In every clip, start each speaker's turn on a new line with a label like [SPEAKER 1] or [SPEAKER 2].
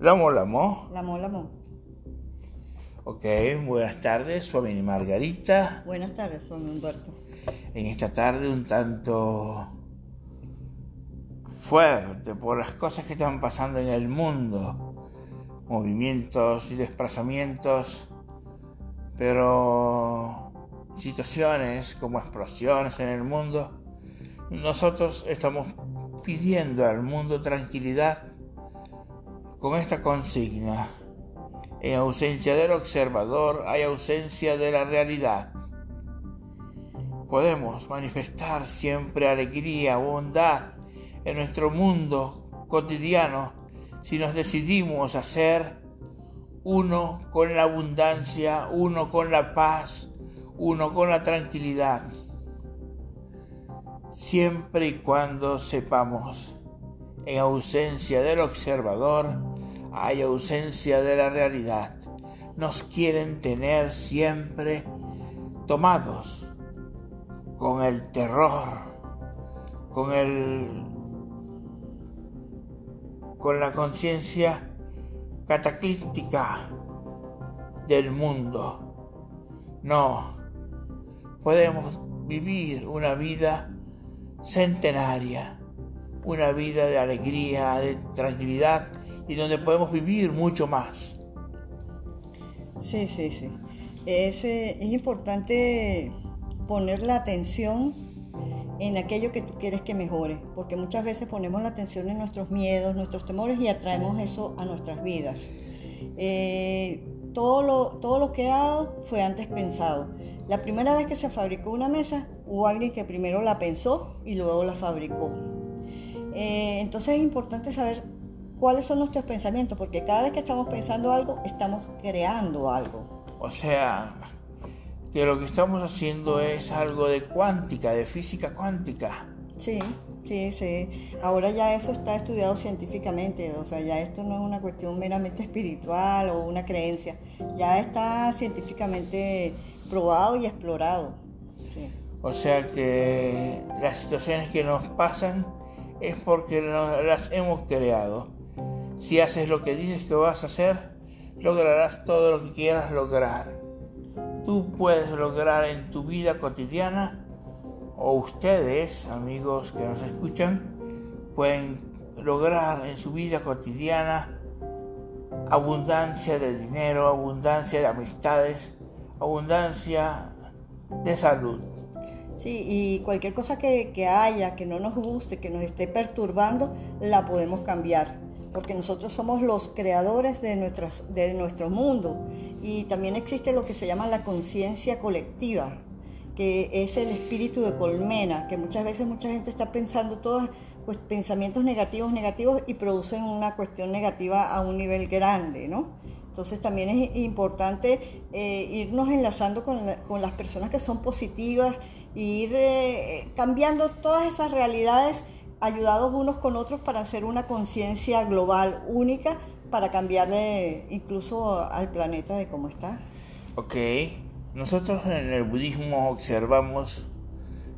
[SPEAKER 1] Lamo, lamo.
[SPEAKER 2] Lamo, lamo.
[SPEAKER 1] Ok, buenas tardes, su amiga Margarita.
[SPEAKER 2] Buenas tardes, su amigo Humberto.
[SPEAKER 1] En esta tarde un tanto fuerte por las cosas que están pasando en el mundo, movimientos y desplazamientos, pero situaciones como explosiones en el mundo, nosotros estamos pidiendo al mundo tranquilidad con esta consigna. En ausencia del observador hay ausencia de la realidad. Podemos manifestar siempre alegría, bondad en nuestro mundo cotidiano si nos decidimos a ser uno con la abundancia, uno con la paz, uno con la tranquilidad. Siempre y cuando sepamos en ausencia del observador, hay ausencia de la realidad. Nos quieren tener siempre tomados con el terror, con el con la conciencia cataclística del mundo. No, podemos vivir una vida centenaria una vida de alegría, de tranquilidad y donde podemos vivir mucho más.
[SPEAKER 2] Sí, sí, sí. Es, eh, es importante poner la atención en aquello que tú quieres que mejore, porque muchas veces ponemos la atención en nuestros miedos, nuestros temores y atraemos eso a nuestras vidas. Eh, todo, lo, todo lo creado fue antes pensado. La primera vez que se fabricó una mesa, hubo alguien que primero la pensó y luego la fabricó. Eh, entonces es importante saber cuáles son nuestros pensamientos, porque cada vez que estamos pensando algo, estamos creando algo.
[SPEAKER 1] O sea, que lo que estamos haciendo es algo de cuántica, de física cuántica.
[SPEAKER 2] Sí, sí, sí. Ahora ya eso está estudiado científicamente, o sea, ya esto no es una cuestión meramente espiritual o una creencia, ya está científicamente probado y explorado.
[SPEAKER 1] O sea que las situaciones que nos pasan es porque las hemos creado. Si haces lo que dices que vas a hacer, lograrás todo lo que quieras lograr. Tú puedes lograr en tu vida cotidiana, o ustedes, amigos que nos escuchan, pueden lograr en su vida cotidiana abundancia de dinero, abundancia de amistades, abundancia de salud.
[SPEAKER 2] Sí, y cualquier cosa que, haya, que no nos guste, que nos esté perturbando, la podemos cambiar, porque nosotros somos los creadores de, nuestras, de nuestro mundo. Y también existe lo que se llama la conciencia colectiva, que es el espíritu de colmena, que muchas veces mucha gente está pensando todos pues, pensamientos negativos, negativos y producen una cuestión negativa a un nivel grande, ¿no? Entonces también es importante eh, irnos enlazando con, con, las personas que son positivas e ir eh, cambiando todas esas realidades ayudados unos con otros para hacer una conciencia global única para cambiarle incluso al planeta de cómo está.
[SPEAKER 1] Ok, nosotros en el budismo observamos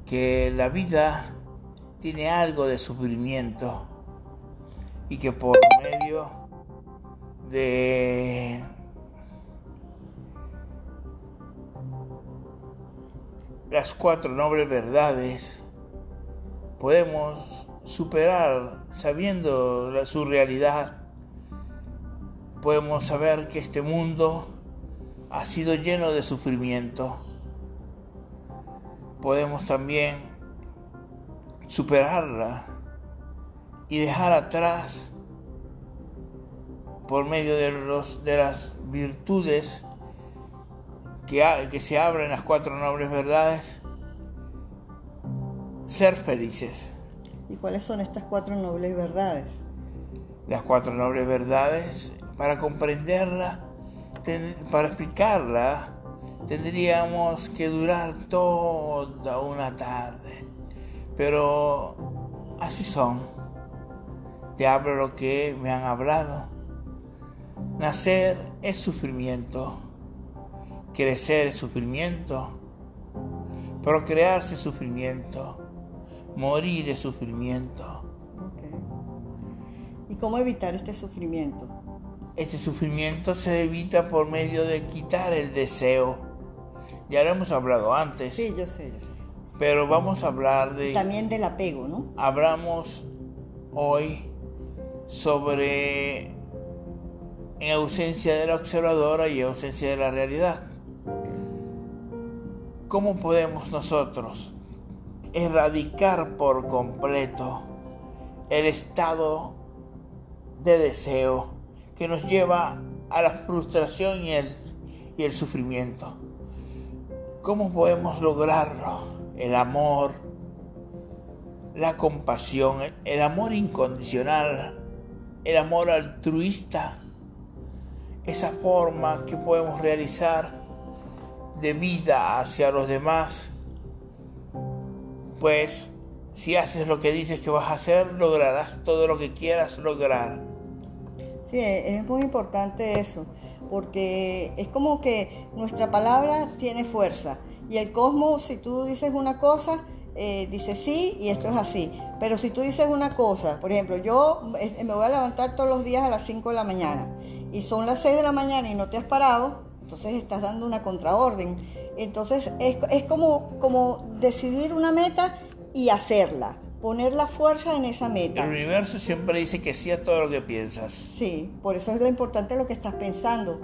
[SPEAKER 1] que la vida tiene algo de sufrimiento y que por medio de las cuatro nobles verdades podemos superar sabiendo su realidad podemos saber que este mundo ha sido lleno de sufrimiento podemos también superarla y dejar atrás por medio de, los, de las virtudes que, que se abren las cuatro nobles verdades, ser felices.
[SPEAKER 2] ¿Y cuáles son estas cuatro nobles verdades?
[SPEAKER 1] Las cuatro nobles verdades, para comprenderla, para explicarla, tendríamos que durar toda una tarde. Pero así son. Te hablo lo que me han hablado Nacer es sufrimiento, crecer es sufrimiento, procrearse es sufrimiento, morir es sufrimiento.
[SPEAKER 2] ¿Y cómo evitar este sufrimiento?
[SPEAKER 1] este sufrimiento se evita por medio de quitar el deseo. Ya lo hemos hablado antes.
[SPEAKER 2] Sí, yo sé, yo sé.
[SPEAKER 1] Pero vamos a hablar de...
[SPEAKER 2] También del apego, ¿no?
[SPEAKER 1] Hablamos hoy sobre en ausencia de la observadora y ausencia de la realidad. ¿Cómo podemos nosotros erradicar por completo el estado de deseo que nos lleva a la frustración y el, y el sufrimiento? ¿Cómo podemos lograrlo? El amor, la compasión, el amor incondicional, el amor altruista, esa forma que podemos realizar de vida hacia los demás, pues si haces lo que dices que vas a hacer, lograrás todo lo que quieras lograr.
[SPEAKER 2] Sí, es muy importante eso, porque es como que nuestra palabra tiene fuerza y el cosmos, si tú dices una cosa, eh, dice sí y esto es así. Pero si tú dices una cosa, por ejemplo, yo eh, me voy a levantar todos los días a las 5 de la mañana y son las 6 de la mañana y no te has parado, entonces estás dando una contraorden. Entonces es, es como, como decidir una meta y hacerla, poner la fuerza en esa meta.
[SPEAKER 1] El universo siempre dice que sí a todo lo que piensas.
[SPEAKER 2] Sí, por eso es lo importante lo que estás pensando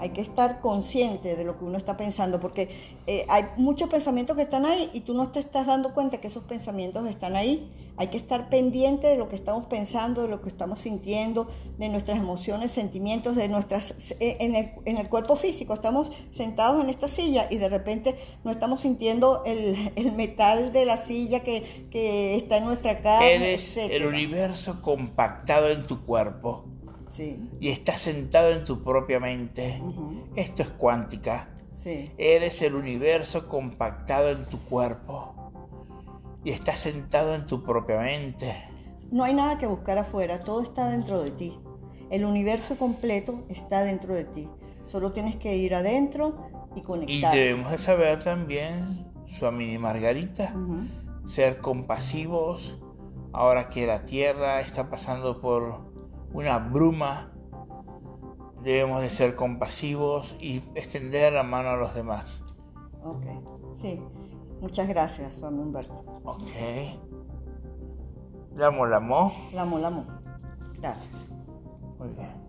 [SPEAKER 2] hay que estar consciente de lo que uno está pensando, porque eh, hay muchos pensamientos que están ahí y tú no te estás dando cuenta que esos pensamientos están ahí. Hay que estar pendiente de lo que estamos pensando, de lo que estamos sintiendo, de nuestras emociones, sentimientos, de nuestras eh, en el, cuerpo físico. Estamos sentados en esta silla y de repente no estamos sintiendo el, metal de la silla que, que, está en nuestra cara.
[SPEAKER 1] Eres el universo compactado en tu cuerpo y estás sentado en tu propia mente. Esto es cuántica. Eres el universo compactado en tu cuerpo y estás sentado en tu propia mente.
[SPEAKER 2] No hay nada que buscar afuera, todo está dentro de ti. El universo completo está dentro de ti. Solo tienes que ir adentro y conectar.
[SPEAKER 1] Y debemos de saber también, Suamini Margarita, ser compasivos ahora que la Tierra está pasando por una bruma, debemos de ser compasivos y extender la mano a los demás.
[SPEAKER 2] Ok, sí. Muchas gracias, Juan Humberto.
[SPEAKER 1] Ok. Lamo, lamo.
[SPEAKER 2] Lamo, lamo. Gracias.
[SPEAKER 1] Muy bien.